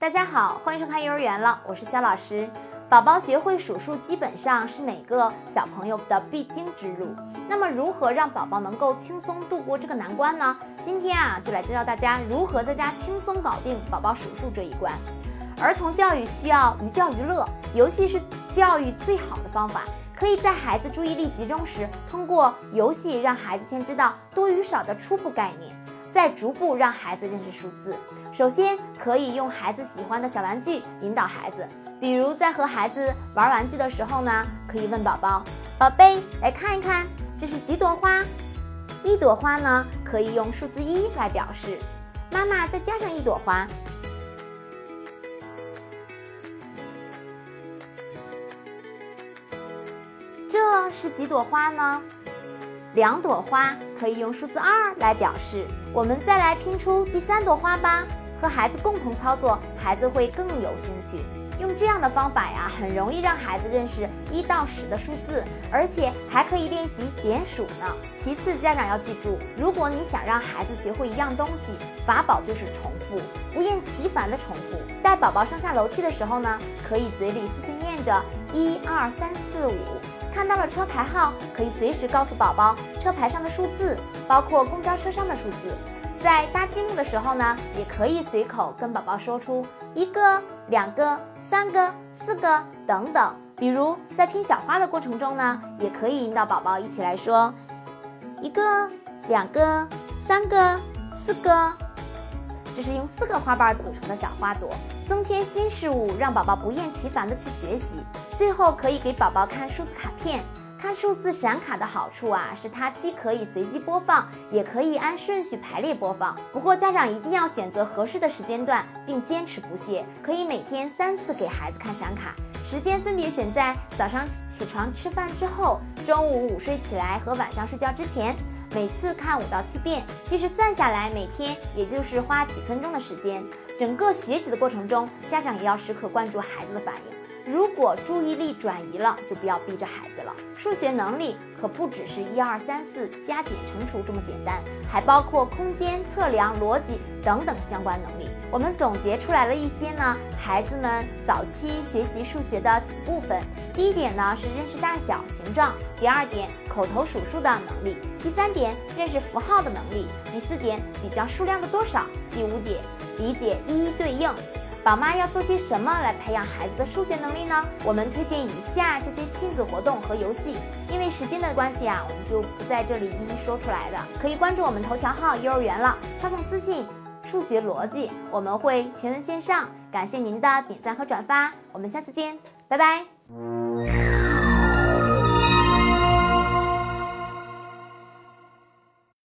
大家好，欢迎收看幼儿园了，我是肖老师。宝宝学会数数基本上是每个小朋友的必经之路。那么，如何让宝宝能够轻松度过这个难关呢？今天啊，就来教教大家如何在家轻松搞定宝宝数数这一关。儿童教育需要寓教于乐，游戏是教育最好的方法。可以在孩子注意力集中时，通过游戏让孩子先知道多与少的初步概念，再逐步让孩子认识数字。首先，可以用孩子喜欢的小玩具引导孩子，比如在和孩子玩玩具的时候呢，可以问宝宝：“宝贝，来看一看，这是几朵花？一朵花呢，可以用数字一来表示。妈妈再加上一朵花。”这是几朵花呢？两朵花可以用数字二来表示。我们再来拼出第三朵花吧。和孩子共同操作，孩子会更有兴趣。用这样的方法呀，很容易让孩子认识一到十的数字，而且还可以练习点数呢。其次，家长要记住，如果你想让孩子学会一样东西，法宝就是重复，不厌其烦的重复。带宝宝上下楼梯的时候呢，可以嘴里碎碎念着一二三四五。看到了车牌号，可以随时告诉宝宝车牌上的数字，包括公交车上的数字。在搭积木的时候呢，也可以随口跟宝宝说出一个、两个、三个、四个等等。比如在拼小花的过程中呢，也可以引导宝宝一起来说一个、两个、三个、四个。这是用四个花瓣组成的小花朵，增添新事物，让宝宝不厌其烦的去学习。最后可以给宝宝看数字卡片，看数字闪卡的好处啊，是它既可以随机播放，也可以按顺序排列播放。不过家长一定要选择合适的时间段，并坚持不懈。可以每天三次给孩子看闪卡，时间分别选在早上起床吃饭之后、中午午睡起来和晚上睡觉之前。每次看五到七遍，其实算下来每天也就是花几分钟的时间。整个学习的过程中，家长也要时刻关注孩子的反应。如果注意力转移了，就不要逼着孩子了。数学能力可不只是一二三四加减乘除这么简单，还包括空间测量、逻辑等等相关能力。我们总结出来了一些呢，孩子们早期学习数学的几部分。第一点呢是认识大小、形状；第二点，口头数数的能力；第三点，认识符号的能力；第四点，比较数量的多少；第五点，理解一一对应。宝妈要做些什么来培养孩子的数学能力呢？我们推荐以下这些亲子活动和游戏。因为时间的关系啊，我们就不在这里一一说出来的。可以关注我们头条号“幼儿园了”，发送私信“数学逻辑”，我们会全文线上。感谢您的点赞和转发，我们下次见，拜拜。